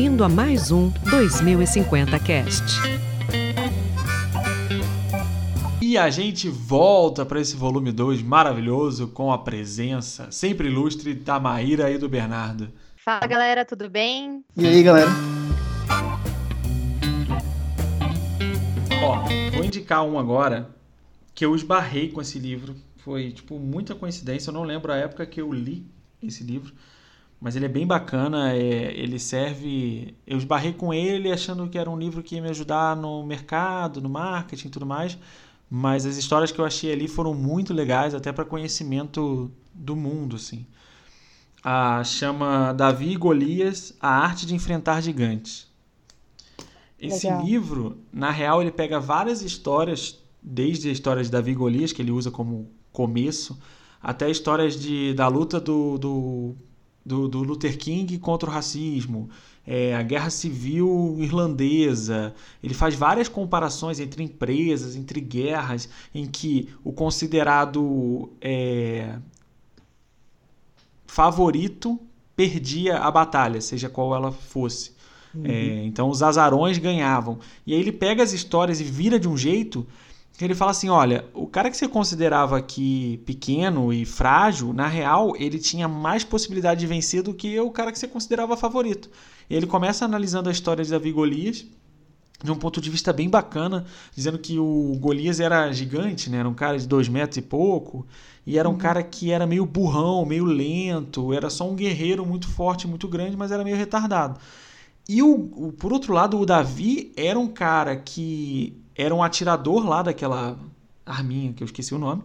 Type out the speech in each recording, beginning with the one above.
bem-vindo a mais um 2050 Cast. E a gente volta para esse volume 2 maravilhoso com a presença sempre ilustre da Maíra e do Bernardo. Fala galera, tudo bem? E aí galera? Ó, vou indicar um agora que eu esbarrei com esse livro. Foi, tipo, muita coincidência. Eu não lembro a época que eu li esse livro. Mas ele é bem bacana. É, ele serve. Eu esbarrei com ele achando que era um livro que ia me ajudar no mercado, no marketing e tudo mais. Mas as histórias que eu achei ali foram muito legais, até para conhecimento do mundo, assim. A chama Davi e Golias: A Arte de Enfrentar Gigantes. Esse Legal. livro, na real, ele pega várias histórias, desde a história de Davi e Golias, que ele usa como começo, até histórias de, da luta do, do, do, do Luther King contra o racismo, é, a guerra civil irlandesa. Ele faz várias comparações entre empresas, entre guerras, em que o considerado é, favorito perdia a batalha, seja qual ela fosse. Uhum. É, então os azarões ganhavam. E aí ele pega as histórias e vira de um jeito ele fala assim: olha, o cara que você considerava aqui pequeno e frágil, na real, ele tinha mais possibilidade de vencer do que o cara que você considerava favorito. Ele começa analisando a história de Davi Golias de um ponto de vista bem bacana, dizendo que o Golias era gigante, né? era um cara de dois metros e pouco, e era um uhum. cara que era meio burrão, meio lento, era só um guerreiro muito forte, muito grande, mas era meio retardado. E o, o, por outro lado, o Davi era um cara que era um atirador lá daquela arminha que eu esqueci o nome,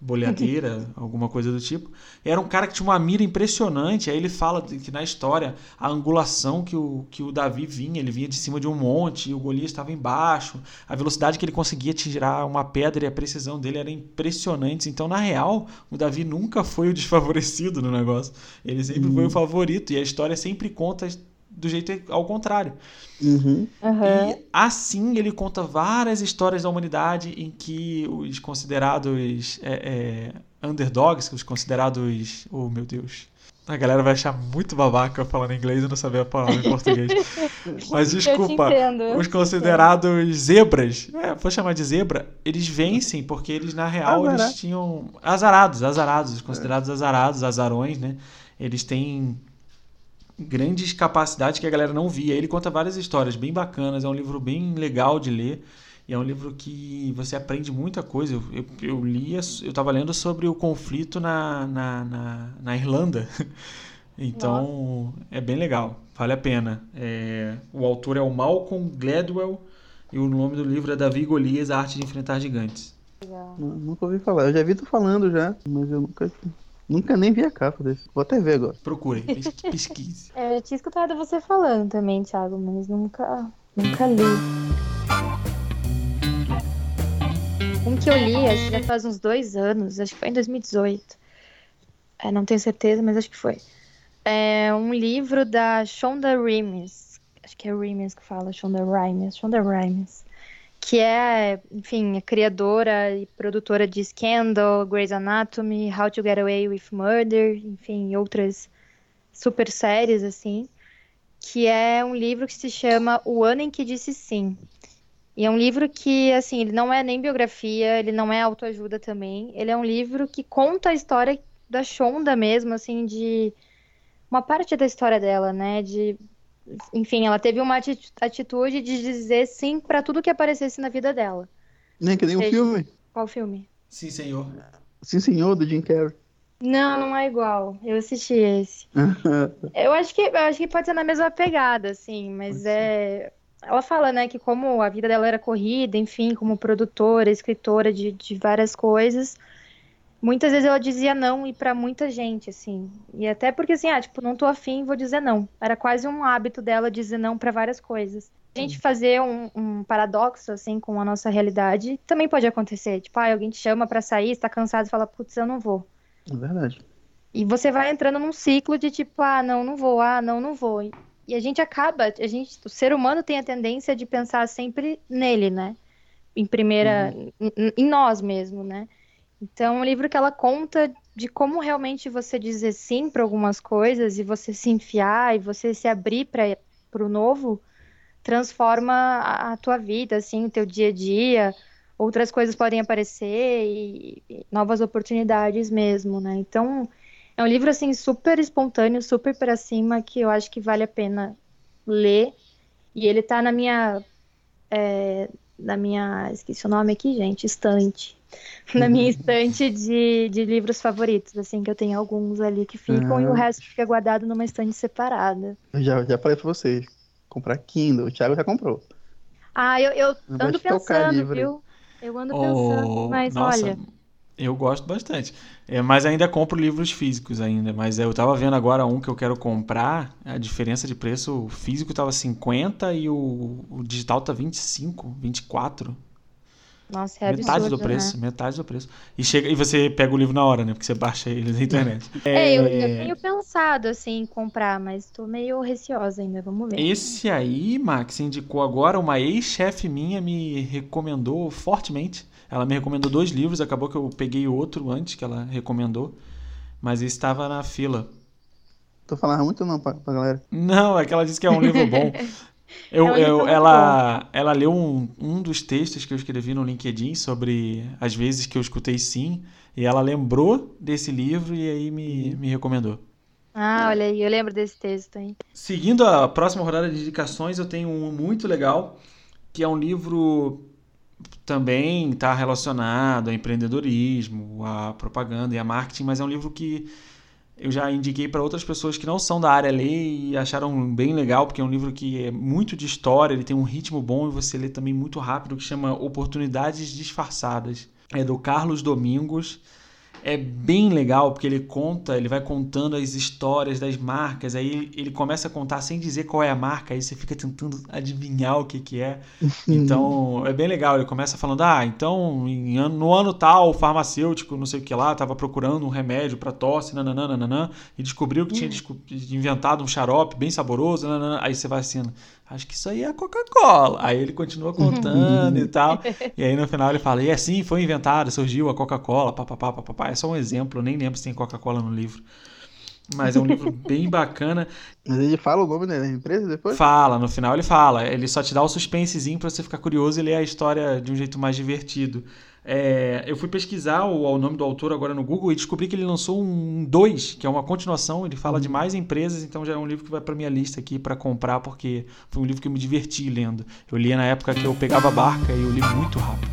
boleadeira, alguma coisa do tipo. Era um cara que tinha uma mira impressionante. Aí ele fala que na história a angulação que o, que o Davi vinha, ele vinha de cima de um monte e o Golias estava embaixo. A velocidade que ele conseguia tirar uma pedra e a precisão dele era impressionante. Então, na real, o Davi nunca foi o desfavorecido no negócio. Ele sempre uhum. foi o favorito e a história sempre conta do jeito ao contrário. Uhum. Uhum. E assim ele conta várias histórias da humanidade em que os considerados é, é, underdogs, os considerados. Oh meu Deus. A galera vai achar muito babaca falando inglês e não saber a palavra em português. Mas desculpa, os considerados zebras, é, vou chamar de zebra, eles vencem porque eles, na real, eles tinham. Azarados, azarados, os considerados azarados, azarões, né? Eles têm grandes capacidades que a galera não via. Ele conta várias histórias bem bacanas, é um livro bem legal de ler. E é um livro que você aprende muita coisa. Eu, eu, eu li, eu estava lendo sobre o conflito na, na, na, na Irlanda. Então Nossa. é bem legal, vale a pena. É, o autor é o Malcolm Gladwell e o nome do livro é Davi Golias, A Arte de Enfrentar Gigantes. Nunca ouvi falar. Eu já vi tu falando já, mas eu nunca Nunca nem vi a capa desse. Vou até ver agora. Procure, pesquise. É, eu tinha escutado você falando também, Thiago, mas nunca, nunca li. Um que eu li, acho que já faz uns dois anos, acho que foi em 2018. É, não tenho certeza, mas acho que foi. É um livro da Shonda Rhimes. Acho que é Rhimes que fala, Shonda Rhimes. Shonda Rhimes que é, enfim, a criadora e produtora de Scandal, Grey's Anatomy, How to Get Away with Murder, enfim, outras super séries, assim, que é um livro que se chama O Ano em que Disse Sim. E é um livro que, assim, ele não é nem biografia, ele não é autoajuda também, ele é um livro que conta a história da Shonda mesmo, assim, de uma parte da história dela, né, de enfim, ela teve uma atitude de dizer sim para tudo que aparecesse na vida dela. Nem que nem um filme. Qual filme? Sim, senhor. Sim, senhor, do Jim Carrey. Não, não é igual. Eu assisti esse. eu acho que eu acho que pode ser na mesma pegada, assim, mas é. Ela fala, né, que como a vida dela era corrida, enfim, como produtora, escritora de, de várias coisas, muitas vezes ela dizia não e para muita gente, assim. E até porque, assim, ah, tipo, não tô afim, vou dizer não. Era quase um hábito dela dizer não para várias coisas. A gente fazer um, um, paradoxo, assim, com a nossa realidade também pode acontecer. Tipo, ah, alguém te chama para sair, está cansado e fala, putz, eu não vou. É verdade. E você vai entrando num ciclo de tipo, ah, não, não vou, ah, não, não vou. E a gente acaba, a gente, o ser humano tem a tendência de pensar sempre nele, né? Em primeira, uhum. em, em nós mesmo, né? Então, é um livro que ela conta de como realmente você dizer sim para algumas coisas e você se enfiar e você se abrir para pro novo, transforma a, a tua vida, assim, o teu dia a dia, outras coisas podem aparecer e, e novas oportunidades mesmo, né? Então, é um livro, assim, super espontâneo, super para cima, que eu acho que vale a pena ler. E ele tá na minha. É, na minha. Esqueci o nome aqui, gente. Estante. Na minha estante de, de livros favoritos, assim, que eu tenho alguns ali que ficam Ah. e o resto fica guardado numa estante separada. Eu já, já falei pra vocês. Comprar Kindle. O Thiago já comprou. Ah, eu, eu ando pensando, viu? Eu ando pensando, Oh, mas nossa, olha. eu gosto bastante. É, mas ainda compro livros físicos ainda. Mas eu tava vendo agora um que eu quero comprar. A diferença de preço, o físico tava 50 e o, o digital tá 25, 24. Nossa, é metade absurdo, do preço, né? metade do preço. E chega e você pega o livro na hora, né? Porque você baixa ele na internet. É, eu, eu tenho pensado, assim, em comprar, mas tô meio receosa ainda, vamos ver. Esse aí, Max, indicou agora, uma ex-chefe minha me recomendou fortemente. Ela me recomendou dois livros, acabou que eu peguei outro antes que ela recomendou, mas esse estava na fila. Tô falando muito não pra, pra galera. Não, é que ela disse que é um livro bom. Eu, É eu- ela, ela leu um, um dos textos que eu escrevi no LinkedIn sobre as vezes que eu escutei sim, e ela lembrou desse livro e aí me, me recomendou. Ah, olha aí, eu lembro desse texto, hein? Seguindo a próxima rodada de indicações, eu tenho um muito legal, que é um livro também está relacionado a empreendedorismo, a propaganda e a marketing, mas é um livro que eu já indiquei para outras pessoas que não são da área ler e acharam bem legal, porque é um livro que é muito de história, ele tem um ritmo bom e você lê também muito rápido, que chama Oportunidades Disfarçadas. É do Carlos Domingos. É bem legal porque ele conta, ele vai contando as histórias das marcas, aí ele começa a contar sem dizer qual é a marca, aí você fica tentando adivinhar o que que é. Então, é bem legal, ele começa falando: "Ah, então no ano tal, o farmacêutico, não sei o que lá, estava procurando um remédio para tosse, nananã, e descobriu que tinha inventado um xarope bem saboroso, nananã. Aí você vai assim, acho que isso aí é a Coca-Cola. Aí ele continua contando e tal. E aí no final ele fala: "E assim foi inventado, surgiu a Coca-Cola, papapá, papapá". É só um exemplo, eu nem lembro se tem Coca-Cola no livro. Mas é um livro bem bacana. Mas ele fala o nome né, da empresa depois? Fala, no final ele fala. Ele só te dá o suspensezinho pra você ficar curioso e ler a história de um jeito mais divertido. É, eu fui pesquisar o, o nome do autor agora no Google e descobri que ele lançou um 2, que é uma continuação. Ele fala de mais empresas, então já é um livro que vai pra minha lista aqui pra comprar, porque foi um livro que eu me diverti lendo. Eu lia na época que eu pegava a barca e eu li muito rápido.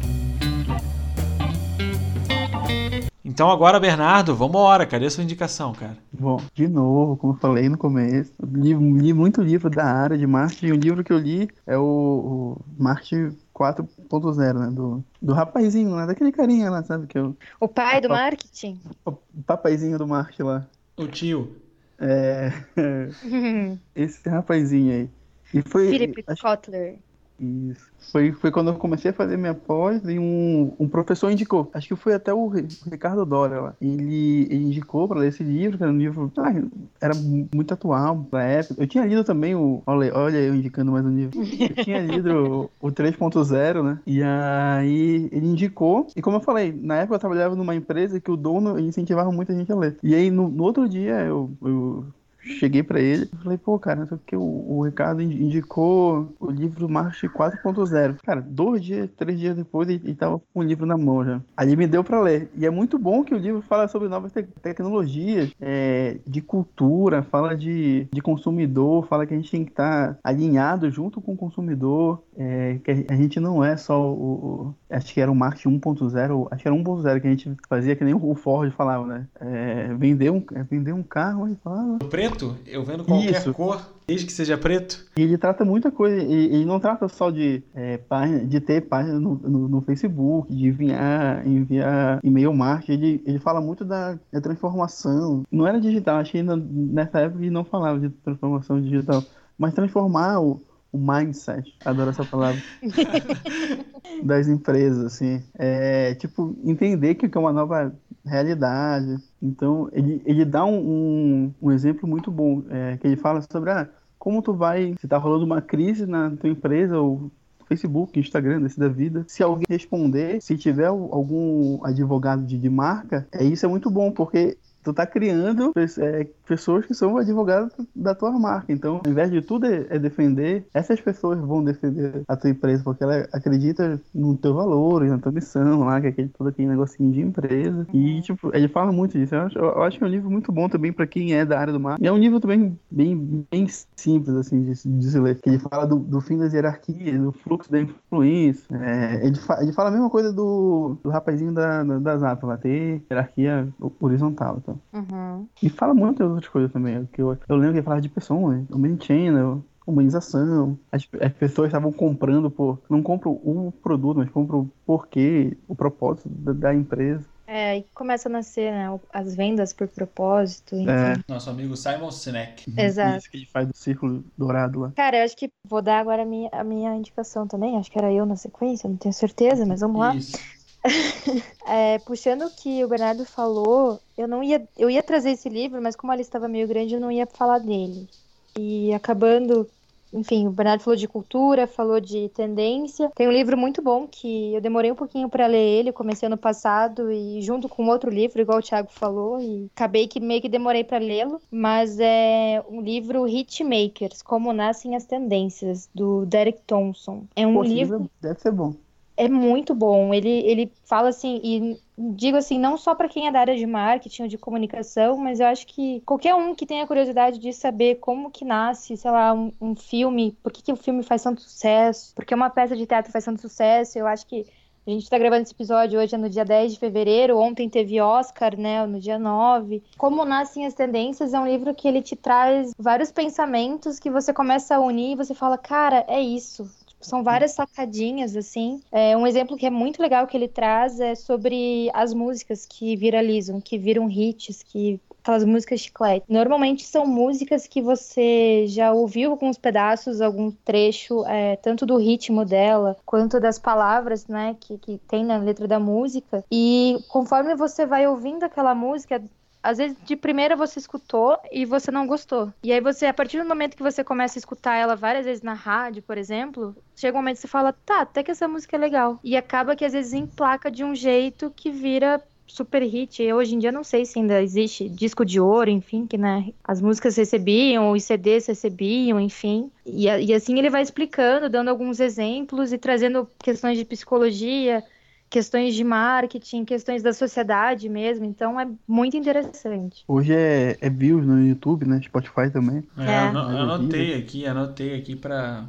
Então agora, Bernardo, vambora. Cadê a sua indicação, cara? Bom, de novo, como eu falei no começo, li, li muito livro da área de marketing. e O livro que eu li é o, o Marketing 4.0, né? Do, do rapazinho lá, daquele carinha lá, sabe? Que é o, O pai do marketing? o papazinho do marketing lá. O tio. É, esse rapazinho aí. E foi. Philip acho- Kotler. Isso. Foi, foi quando eu comecei a fazer minha pós e um, um professor indicou. Acho que foi até o Ri- o Ricardo Dória lá. Ele, ele indicou para ler esse livro, que era um livro. ah, era mu- muito atual pra época. Eu tinha lido também o. Olha, olha eu indicando mais um livro. Eu tinha lido o, o 3.0, né? E aí ele indicou. E como eu falei, na época eu trabalhava numa empresa que o dono incentivava muita gente a ler. E aí no, no outro dia eu- eu cheguei pra ele e falei, pô, cara, o que, o, o Ricardo indi- indicou o livro March 4.0. Cara, dois dias, três dias depois, ele, ele tava com o livro na mão já. Ele me deu pra ler. E é muito bom que o livro fala sobre novas te- tecnologias, é, de cultura, fala de, de consumidor, fala que a gente tem que estar alinhado junto com o consumidor, é, que a, gente não é só o, o- acho que era o marketing 1.0, acho que era 1.0 que a gente fazia que nem o Ford falava, né? É, vender um, é, vender um carro e falava, O preto, eu vendo qualquer Isso. cor, desde que seja preto. E ele trata muita coisa, e ele não trata só de é, página, de ter página no, no, no Facebook, de enviar, enviar e-mail marketing, ele, ele fala muito da, da transformação. Não era digital, acho que ainda nessa época ele não falava de transformação digital, mas transformar o, o mindset, adoro essa palavra, das empresas, assim. É, tipo, entender que é uma nova realidade. Então, ele, ele dá um, um, um exemplo muito bom, é, que ele fala sobre ah, como tu vai, se tá rolando uma crise na tua empresa, ou Facebook, Instagram, desse da vida, se alguém responder, se tiver algum advogado de, de marca, é, isso é muito bom, porque tu tá criando é, pessoas que são advogados da tua marca. Então, ao invés de tudo é, é defender, essas pessoas vão defender a tua empresa, porque ela acredita no teu valor, na tua missão lá, que é aquele, todo aquele negocinho de empresa. E, tipo, ele fala muito disso. Eu acho, eu acho que é um livro muito bom também para quem é da área do marketing. E é um livro também bem, bem simples, assim, de, de se ler. Ele fala do, do fim das hierarquias, do fluxo da influência. É, ele, fa, ele fala a mesma coisa do, do rapazinho da, da, da Zap, lá, ter hierarquia horizontal. Então. Uhum. E fala muitas outras coisas também. Que eu, eu lembro que ele falava de pessoas, omnichannel, humanização. As, as pessoas estavam comprando por. Não compram o produto, mas compram o porquê, o propósito da, da empresa. É, aí começa a nascer, né? As vendas por propósito. Enfim. É. Nosso amigo Simon Sinek. Exato. Isso que ele faz do círculo dourado lá. Cara, eu acho que vou dar agora a minha, a minha indicação também. Acho que era eu na sequência, não tenho certeza, mas vamos lá. Isso. É, puxando o que o Bernardo falou, eu não ia, eu ia trazer esse livro, mas como a lista estava meio grande, eu não ia falar dele. E acabando, enfim, o Bernardo falou de cultura, falou de tendência. Tem um livro muito bom que eu demorei um pouquinho para ler ele, comecei ano passado e junto com outro livro, igual o Thiago falou, e acabei que meio que demorei para lê-lo, mas é um livro Hitmakers, Como Nascem as Tendências, do Derek Thompson. É um Pô, livro deve ser bom. É muito bom. Ele, ele fala assim, e digo assim, não só para quem é da área de marketing ou de comunicação, mas eu acho que qualquer um que tenha curiosidade de saber como que nasce, sei lá, um, um filme, por que, que o filme faz tanto sucesso, por que uma peça de teatro faz tanto sucesso, eu acho que a gente tá gravando esse episódio hoje é no dia 10 de fevereiro, ontem teve Oscar, né, no dia 9. Como Nascem as Tendências é um livro que ele te traz vários pensamentos que você começa a unir e você fala, cara, é isso. São várias sacadinhas, assim. É, um exemplo que é muito legal que ele traz é sobre as músicas que viralizam, que viram hits, que aquelas músicas chiclete. Normalmente são músicas que você já ouviu alguns pedaços, algum trecho, é, tanto do ritmo dela, quanto das palavras, né, que, que tem na letra da música. E conforme você vai ouvindo aquela música, às vezes de primeira você escutou e você não gostou. E aí você, a partir do momento que você começa a escutar ela várias vezes na rádio, por exemplo, chega um momento que você fala, tá, até que essa música é legal. E acaba que às vezes emplaca de um jeito que vira super hit. Eu, hoje em dia não sei se ainda existe disco de ouro, enfim, que né, as músicas recebiam, os CDs recebiam, enfim. E, e assim ele vai explicando, dando alguns exemplos e trazendo questões de psicologia, questões de marketing, questões da sociedade mesmo. Então é muito interessante. Hoje é, é views no YouTube, né? Spotify também. É, É. anotei aqui, anotei aqui pra,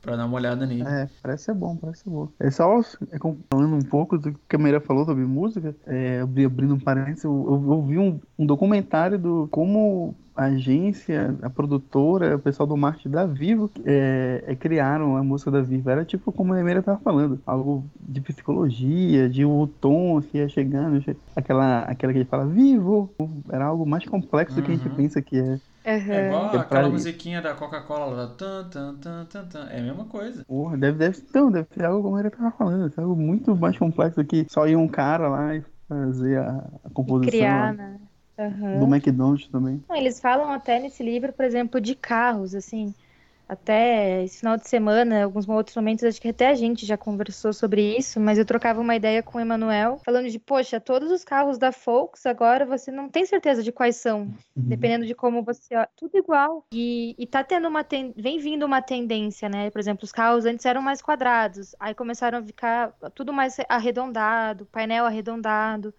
pra dar uma olhada nele. É, parece ser bom, parece ser bom. É só é, falando um pouco do que a Meira falou sobre música, é, abri- abrindo um parênteses, eu, eu ouvi um, um documentário do como a agência, a produtora, o pessoal do marketing da Vivo é, é, criaram a música da Vivo. Era tipo como a Meira tava falando, algo de psicologia, de o tom que ia chegando, che- aquela, aquela que ele fala Vivo, era algo mais complexo do que a gente Uhum. pensa que é. É igual É pra aquela musiquinha da Coca-Cola lá. Tan, tan, tan, tan, tan. É a mesma coisa. Porra, deve, deve, então, deve ser algo como ele tava falando, deve ser algo muito mais complexo que só ir um cara lá e fazer a, a composição Criar, lá. né? Aham. do McDonald's também. Eles falam até nesse livro, por exemplo, de carros, assim. Até esse final de semana, alguns outros momentos, acho que até a gente já conversou sobre isso, mas eu trocava uma ideia com o Emanuel, falando de, poxa, todos os carros da Volks agora você não tem certeza de quais são, dependendo de como você olha. Tudo igual. E, e tá tendo uma ten... vem vindo uma tendência, né? Por exemplo, os carros antes eram mais quadrados, aí começaram a ficar tudo mais arredondado, painel arredondado.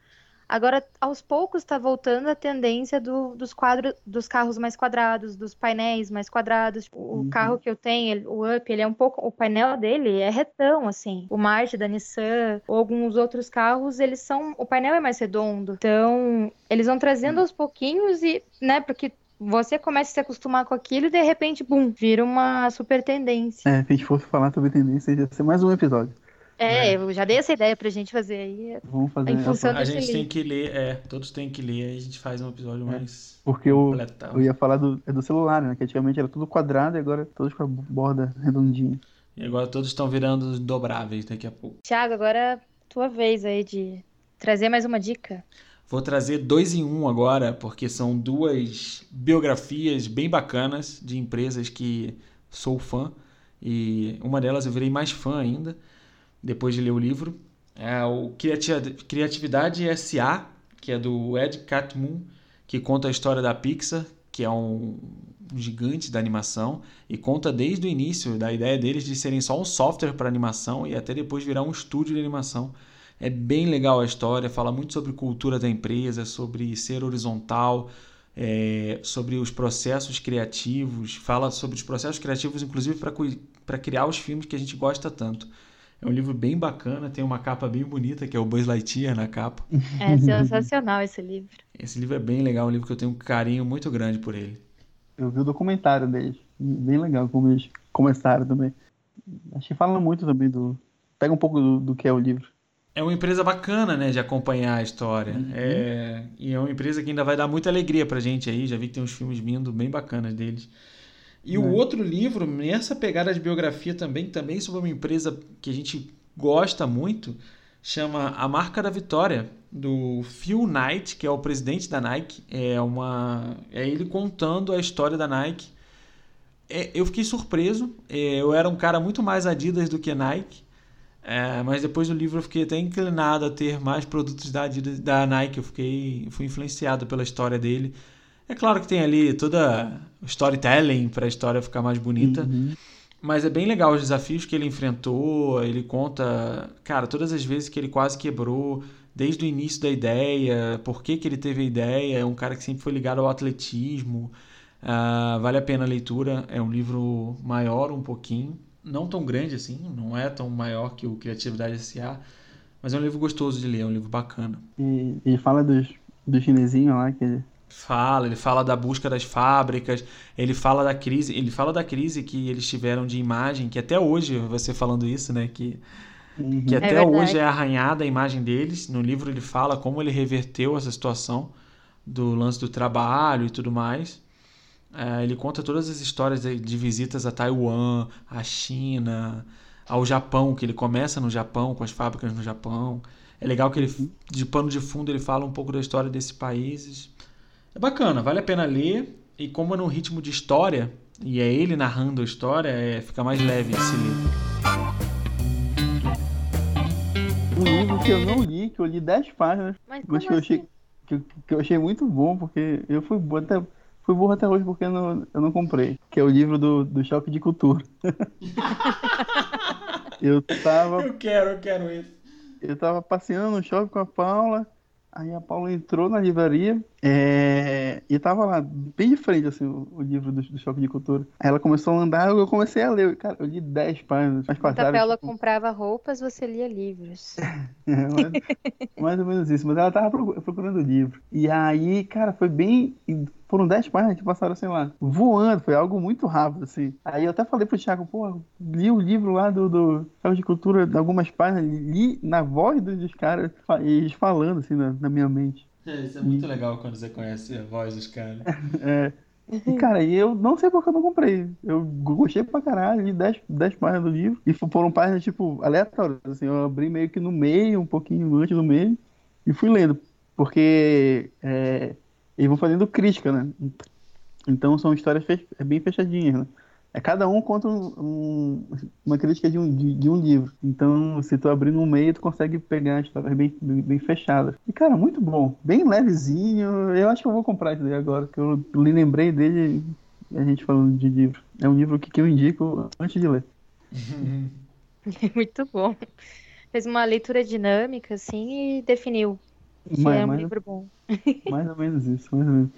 Agora, aos poucos, está voltando a tendência do- dos quadros, dos carros mais quadrados, dos painéis mais quadrados. O Uhum. carro que eu tenho, ele- o Up, ele é um pouco, o painel dele é retão, assim. O March da Nissan ou alguns outros carros, eles são, o painel é mais redondo. Então, eles vão trazendo aos pouquinhos e, né, porque você começa a se acostumar com aquilo e de repente, bum, vira uma super tendência. É, se a gente fosse falar sobre tendência, ia ser mais um episódio. É, É. eu já dei essa ideia pra gente fazer aí. Vamos fazer Em a- função- A desse gente tem livro. que ler, é, todos têm que ler, aí a gente faz um episódio mais Porque eu, eu ia falar do, é do celular, né? Que antigamente era tudo quadrado e agora todos com a borda redondinha. E agora todos estão virando dobráveis daqui a pouco. Thiago, agora é tua vez aí de trazer mais uma dica. Vou trazer dois em um agora, porque são duas biografias bem bacanas de empresas que sou fã. E uma delas eu virei mais fã ainda, depois de ler o livro. É o Criati- Criatividade SA, que é do Ed Catmull, que conta a história da Pixar, que é um gigante da animação, e conta desde o início da ideia deles de serem só um software para animação e até depois virar um estúdio de animação. É bem legal a história, fala muito sobre cultura da empresa, sobre ser horizontal, é, sobre os processos criativos, fala sobre os processos criativos, inclusive para criar os filmes que a gente gosta tanto. É um livro bem bacana, tem uma capa bem bonita, que é o Buzz Lightyear na capa. É sensacional esse livro. Esse livro é bem legal, um livro que eu tenho um carinho muito grande por ele. Eu vi o documentário deles, bem legal como eles começaram também. Acho que fala muito também do. Pega um pouco do, do que é o livro. É uma empresa bacana, né, de acompanhar a história. Uhum. É... E é uma empresa que ainda vai dar muita alegria pra gente aí. Já vi que tem uns filmes vindo bem bacanas deles. E é. o outro livro, nessa pegada de biografia também, também sobre uma empresa que a gente gosta muito, chama A Marca da Vitória, do Phil Knight, que é o presidente da Nike. É uma é ele contando a história da Nike. É, eu fiquei surpreso. É, eu era um cara muito mais Adidas do que Nike. É, mas depois do livro eu fiquei até inclinado a ter mais produtos da, Adidas, da Nike. Eu fiquei fui influenciado pela história dele. É claro que tem ali toda o storytelling para a história ficar mais bonita. Uhum. Mas é bem legal os desafios que ele enfrentou. Ele conta, cara, todas as vezes que ele quase quebrou, desde o início da ideia, por que, que ele teve a ideia. É um cara que sempre foi ligado ao atletismo. Uh, vale a pena a leitura. É um livro maior um pouquinho. Não tão grande assim, não é tão maior que o Criatividade S.A., mas é um livro gostoso de ler, é um livro bacana. E, e fala dos, do chinesinho lá, que Fala, ele fala da busca das fábricas, ele fala da crise, ele fala da crise que eles tiveram de imagem, que até hoje, você falando isso, né, que, uhum. que até é hoje é arranhada a imagem deles. No livro ele fala como ele reverteu essa situação do lance do trabalho e tudo mais. É, ele conta todas as histórias de, de visitas a Taiwan, à China, ao Japão, que ele começa no Japão, com as fábricas no Japão. É legal que ele, uhum. de pano de fundo, ele fala um pouco da história desses países. É bacana, vale a pena ler. E como é num ritmo de história, e é ele narrando a história, é, fica mais leve esse livro. Um livro que eu não li, que eu li 10 páginas, mas, mas que, eu achei, assim? que, que, eu achei muito bom, porque eu fui até, fui burro até hoje porque eu não, eu não comprei. Que é o livro do, do Choque de Cultura. eu tava. Eu quero, eu quero esse. Eu tava passeando no shopping com a Paula. Aí a Paula entrou na livraria é... e tava lá, bem de frente, assim, o, o livro do, do, Choque de Cultura. Aí ela começou a andar, eu comecei a ler. Cara, eu li 10 páginas. Mas passaram, a Paula tipo... comprava roupas, você lia livros. é, mais, mais, ou menos isso. Mas ela tava procurando livro. E aí, cara, foi bem foram 10 páginas que passaram, sei lá, voando, foi algo muito rápido, assim. Aí eu até falei pro Thiago, pô, li o livro lá do, do de Cultura, algumas páginas, li na voz dos caras, eles falando, assim, na, na minha mente. É, isso é muito e... legal quando você conhece a voz dos caras. é. E, cara, eu não sei porque eu não comprei. Eu gostei pra caralho, li 10, 10 páginas do livro. E foram páginas, tipo, aleatórias. Assim, eu abri meio que no meio, um pouquinho antes do meio, e fui lendo. Porque é, e vão fazendo crítica, né? Então são histórias bem fechadinhas, né? É, cada um conta um, um, uma crítica de um, de, de, um livro. Então, se tu abrir no meio, tu consegue pegar histórias bem, bem, fechadas. E, cara, muito bom. Bem levezinho. Eu acho que eu vou comprar isso daí agora, que eu lembrei dele a gente falando de livro. É um livro que, que eu indico antes de ler. muito bom. Fez uma leitura dinâmica, assim, e definiu mas, é um livro bom. Mais ou menos isso, mais ou menos.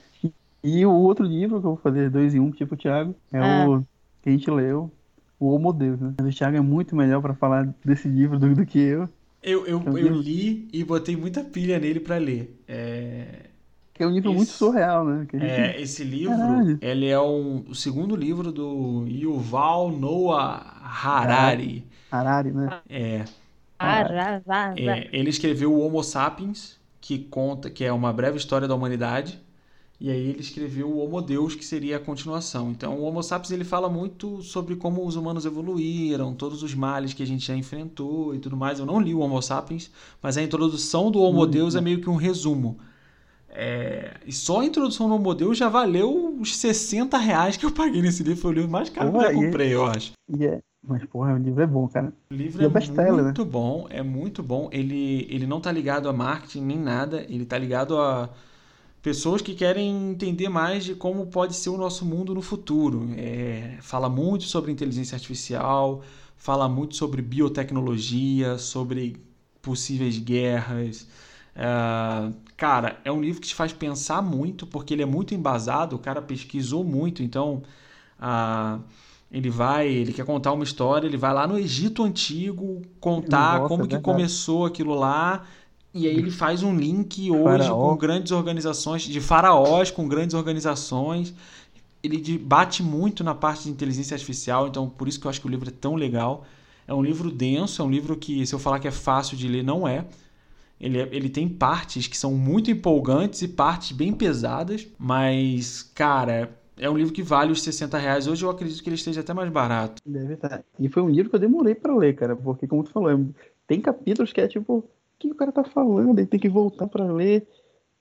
E o outro livro que eu vou fazer, dois em um, tipo o Thiago, é ah. o que a gente leu, o Homo Deus, né? o Thiago é muito melhor para falar desse livro do, do que eu. Eu, eu, é eu li e botei muita pilha nele para ler. É... Que é um livro esse, muito surreal, né? Gente... É, esse livro, Caralho. ele é um, o segundo livro do Yuval Noah Harari. Harari, né? É. é. Ele escreveu o Homo Sapiens, que conta que é uma breve história da humanidade. E aí ele escreveu o Homo Deus, que seria a continuação. Então, o Homo sapiens ele fala muito sobre como os humanos evoluíram, todos os males que a gente já enfrentou e tudo mais. Eu não li o Homo sapiens, mas a introdução do Homo Deus é meio que um resumo. É... E só a introdução do Homo Deus já valeu os 60 reais que eu paguei nesse livro. Foi o livro mais caro que eu já comprei, eu acho. É, Mas, porra, o livro é bom, cara. O livro E é é best-seller, né? muito bom, é muito bom. Ele, ele não tá ligado a marketing nem nada, ele tá ligado a pessoas que querem entender mais de como pode ser o nosso mundo no futuro. É, fala muito sobre inteligência artificial, fala muito sobre biotecnologia, sobre possíveis guerras. É, cara, é um livro que te faz pensar muito, porque ele é muito embasado, o cara pesquisou muito, então ah, ele vai, ele quer contar uma história, ele vai lá no Egito Antigo contar Nossa, como é que começou aquilo lá, e aí ele faz um link hoje Faraó. com grandes organizações, de faraós com grandes organizações. Ele bate muito na parte de inteligência artificial, então por isso que eu acho que o livro é tão legal. É um livro denso, é um livro que, se eu falar que é fácil de ler, não é. Ele, é- ele tem partes que são muito empolgantes e partes bem pesadas, mas, cara, é um livro que vale os 60 reais. Hoje eu acredito que ele esteja até mais barato. Deve estar. E foi um livro que eu demorei pra ler, cara, porque, como tu falou, é- tem capítulos que é tipo, que o cara tá falando? Aí tem que voltar pra ler,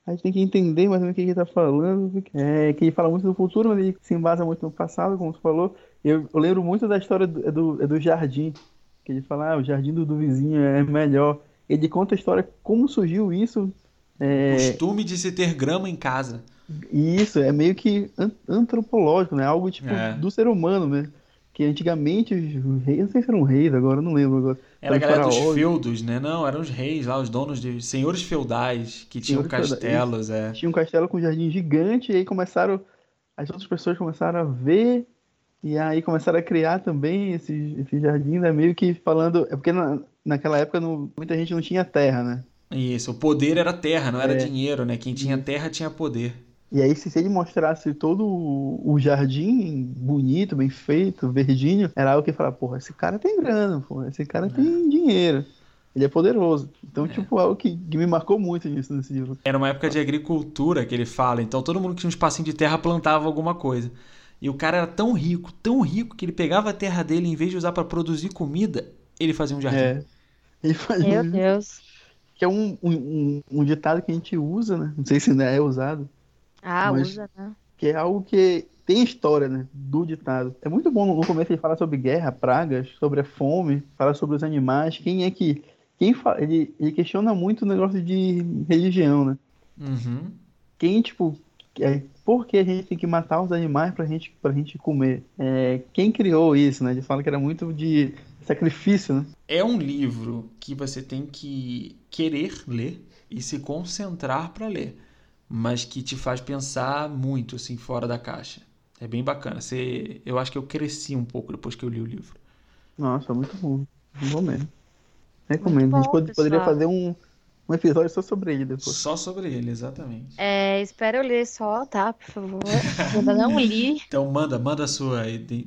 aí tem que entender mais ou menos o que ele tá falando. É, que ele fala muito do futuro, mas ele se embasa muito no passado, como tu falou. Eu, eu lembro muito da história do, é do, é do jardim, que ele fala, ah, o jardim do, do vizinho é melhor. Ele conta a história, como surgiu isso. É, Costume de se ter grama em casa. e isso é meio que an- antropológico, né? Algo tipo É. do ser humano, né? Que antigamente os reis, não sei se eram reis agora, não lembro agora. Era a galera dos feudos, né? Não, eram os reis lá, os donos de senhores feudais que tinham Senhores feudais, castelos, é. Tinha um castelo com um jardim gigante, e aí começaram. As outras pessoas começaram a ver, e aí começaram a criar também esse, esse jardim, né? Meio que falando. É porque na, naquela época não- muita gente não tinha terra, né? Isso, o poder era terra, não era É. dinheiro, né? Quem tinha terra tinha poder. E aí, se, ele mostrasse todo o, jardim bonito, bem feito, verdinho, era algo que falava, porra, esse cara tem grana, porra, esse cara tem dinheiro, ele é poderoso. Então, tipo, algo que, que me marcou muito nisso nesse livro. Era uma época de agricultura que ele fala, então todo mundo que tinha um espacinho de terra plantava alguma coisa. E o cara era tão rico, tão rico, que ele pegava a terra dele, em vez de usar para produzir comida, ele fazia um jardim. É. Ele faz Meu Deus. que é um, um, um- um ditado que a gente usa, né? Não sei se ainda é usado, Ah, Mas- usa, né? que é algo que tem história, né? Do ditado. É muito bom no começo ele fala sobre guerra, pragas, sobre a fome, fala sobre os animais, quem é que. Quem fa... ele, ele questiona muito o negócio de religião, né? Uhum. Quem, tipo, é, por que a gente tem que matar os animais pra gente, pra gente comer? É, quem criou isso, né? Ele fala que era muito de sacrifício, né? É um livro que você tem que querer ler e se concentrar para ler, mas que te faz pensar muito assim fora da caixa. É bem bacana. Você, eu acho que eu cresci um pouco depois que eu li o livro. Nossa, muito bom. Muito bom mesmo. Recomendo. a gente bom, pod- poderia pessoal. fazer um, um episódio só sobre ele depois. Só sobre ele, exatamente. É, espero eu ler só, tá? Por favor. Eu ainda não li. Então manda, manda a sua,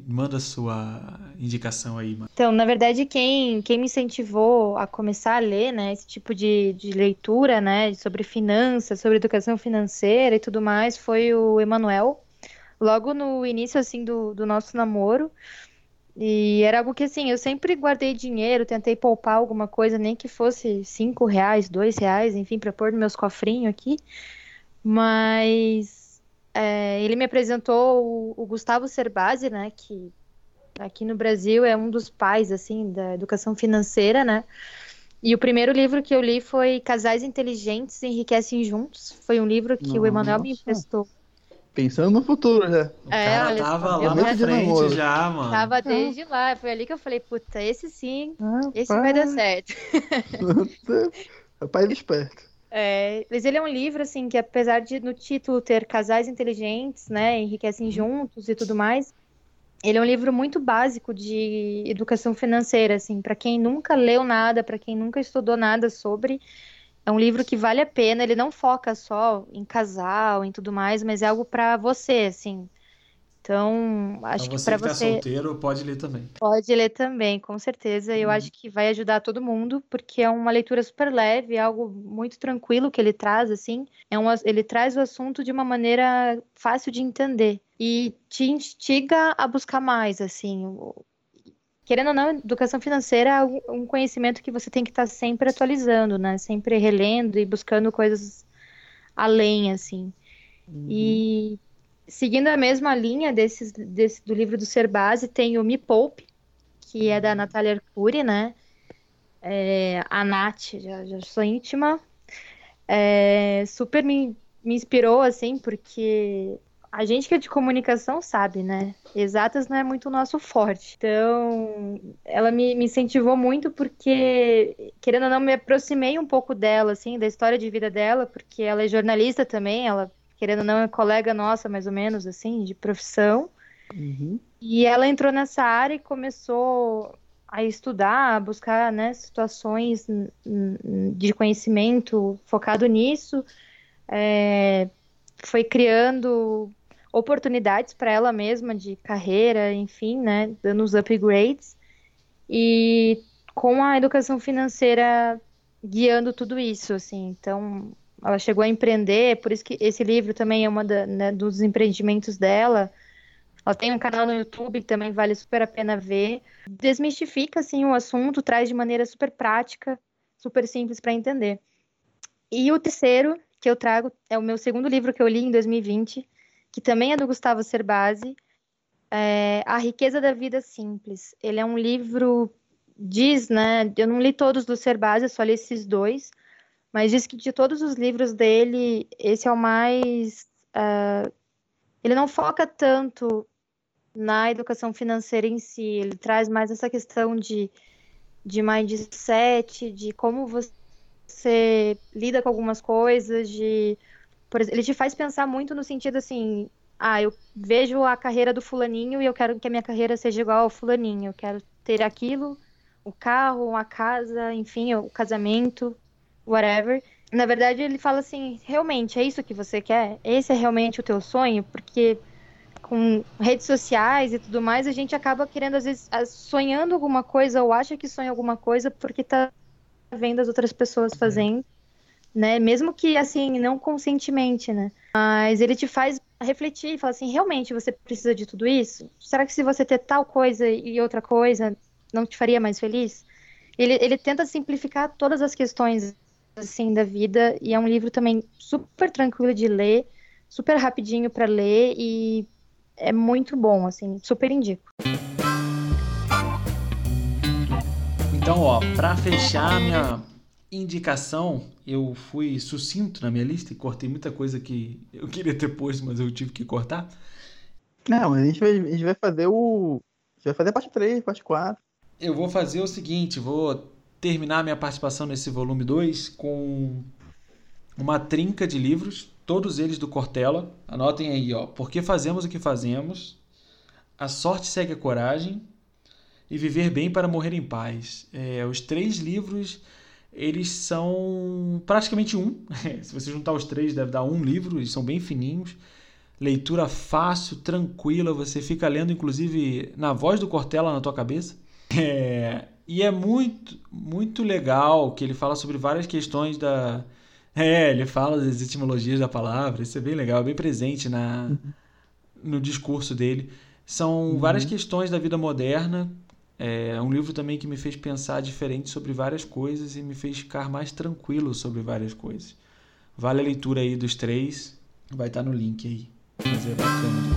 manda a sua indicação aí, mano. Então, na verdade, quem, quem me incentivou a começar a ler, né, esse tipo de, de leitura, né, sobre finanças, sobre educação financeira e tudo mais, foi o Emanuel, logo no início, assim, do, do nosso namoro. E era algo que, assim, eu sempre guardei dinheiro, tentei poupar alguma coisa, nem que fosse cinco reais, dois reais, enfim, para pôr nos meus cofrinhos aqui. Mas é, ele me apresentou o, o Gustavo Cerbasi, né, que aqui no Brasil é um dos pais assim da educação financeira, né? E o primeiro livro que eu li foi Casais Inteligentes Enriquecem Juntos. Foi um livro que o Emanuel me Nossa. emprestou. Pensando no futuro já. O É, cara olha tava lá na frente namoro. já, mano. Tava desde lá. Foi ali que eu falei, puta, esse sim, esse vai dar certo. Rapaz esperto. É, mas ele é um livro, assim, que apesar de no título ter casais inteligentes, né, enriquecem juntos e tudo mais, ele é um livro muito básico de educação financeira, assim, para quem nunca leu nada, para quem nunca estudou nada sobre, é um livro que vale a pena. Ele não foca só em casal, em tudo mais, mas é algo para você, assim. Então, acho Então que você para que tá você solteiro pode ler também. Pode ler também, com certeza. Eu acho que vai ajudar todo mundo, porque é uma leitura super leve, é algo muito tranquilo que ele traz, assim. É um, ele traz o assunto de uma maneira fácil de entender e te instiga a buscar mais, assim. Querendo ou não, educação financeira é um- conhecimento que você tem que estar sempre atualizando, né? Sempre relendo e buscando coisas além, assim. E seguindo a mesma linha desses, desse, do livro do Ser Base, tem o Me Poupe, que é da Natália Arcuri, né? É, a Nath, já, já sou íntima. É, super me, me inspirou, assim, porque a gente que é de comunicação sabe, né? Exatas não é muito o nosso forte. Então, ela me, me, incentivou muito porque, querendo ou não, me aproximei um pouco dela, assim, da história de vida dela, porque ela é jornalista também, ela, querendo ou não, é colega nossa, mais ou menos, assim, de profissão. Uhum. E ela entrou nessa área e começou a estudar, a buscar né, situações de conhecimento focado nisso. É, foi criando oportunidades para ela mesma de carreira, enfim, né, dando os upgrades e com a educação financeira guiando tudo isso, assim. Então, ela chegou a empreender, por isso que esse livro também é uma da, né, dos empreendimentos dela. Ela tem um canal no YouTube que também vale super a pena ver. Desmistifica assim o assunto, traz de maneira super prática, super simples para entender. E o terceiro que eu trago é o meu segundo livro que eu li em 2020, que também é do Gustavo Cerbasi, é A Riqueza da Vida Simples. Ele é um livro, diz, né? Eu não li todos do Cerbasi, só li esses dois, mas diz que de todos os livros dele, esse é o mais. Uh, ele não foca tanto na educação financeira em si, ele traz mais essa questão de, de mindset, de como você lida com algumas coisas, de por exemplo, ele te faz pensar muito no sentido assim, ah, eu vejo a carreira do fulaninho e eu quero que a minha carreira seja igual ao fulaninho, eu quero ter aquilo, o carro, a casa, enfim, o casamento, whatever. Na verdade, ele fala assim, realmente, é isso que você quer? Esse é realmente o teu sonho? Porque com redes sociais e tudo mais, a gente acaba querendo, às vezes, sonhando alguma coisa ou acha que sonha alguma coisa porque tá vendo as outras pessoas fazendo né? Mesmo que assim, não conscientemente, né? Mas ele te faz refletir e falar assim, realmente você precisa de tudo isso? Será que se você ter tal coisa e outra coisa, não te faria mais feliz? Ele, ele tenta simplificar todas as questões assim da vida e é um livro também super tranquilo de ler, super rapidinho para ler e é muito bom, assim, super indico. Então, ó, para fechar minha indicação, eu fui sucinto na minha lista e cortei muita coisa que eu queria ter posto, mas eu tive que cortar. Não, a gente vai, a gente vai fazer o. A gente vai fazer a parte 3, parte 4. Eu vou fazer o seguinte, vou terminar minha participação nesse volume 2 com uma trinca de livros, todos eles do Cortella. Anotem aí, ó. Por que fazemos o que fazemos? A sorte segue a coragem e viver bem para morrer em paz. É, os três livros eles são praticamente um. Se você juntar os três, deve dar um livro, eles são bem fininhos. Leitura fácil, tranquila, você fica lendo, inclusive, na voz do Cortella na tua cabeça. É, e é muito, muito legal que ele fala sobre várias questões da. É, ele fala das etimologias da palavra, isso é bem legal, é bem presente na, uhum. no discurso dele. São uhum. várias questões da vida moderna é um livro também que me fez pensar diferente sobre várias coisas e me fez ficar mais tranquilo sobre várias coisas. Vale a leitura aí dos três, vai estar no link aí. Mas é bacana do.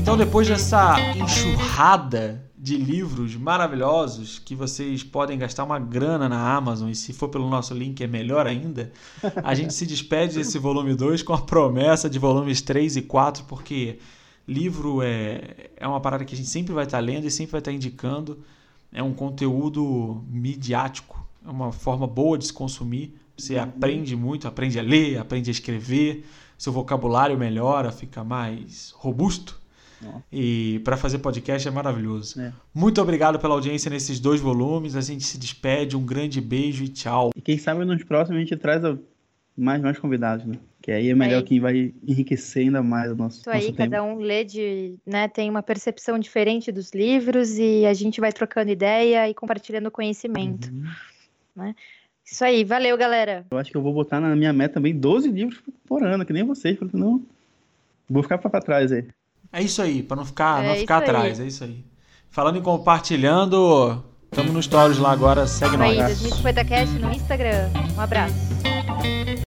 Então, depois dessa enxurrada de livros maravilhosos que vocês podem gastar uma grana na Amazon e se for pelo nosso link é melhor ainda, a gente se despede desse volume 2 com a promessa de volumes 3 e 4, porque Livro é, é uma parada que a gente sempre vai estar lendo e sempre vai estar indicando. É um conteúdo midiático, é uma forma boa de se consumir. Você uhum. aprende muito, aprende a ler, aprende a escrever, seu vocabulário melhora, fica mais robusto. E para fazer podcast é maravilhoso. É. Muito obrigado pela audiência nesses dois volumes. A gente se despede. Um grande beijo e tchau. E quem sabe nos próximos a gente traz mais, mais convidados, né? Que aí é melhor aí. que vai enriquecer ainda mais o nosso, Isso aí, nosso cada um lê de, né, tem uma percepção diferente dos livros e a gente vai trocando ideia e compartilhando conhecimento. Uhum. Né? Isso aí, valeu, galera. Eu acho que eu vou botar na minha meta também 12 livros por ano, que nem vocês, porque não vou ficar para trás aí. É isso aí, para não ficar, é não ficar atrás, aí. é isso aí. Falando em compartilhando, estamos no Stories lá agora, segue nós. Aí, 2050cast no Instagram. Um abraço.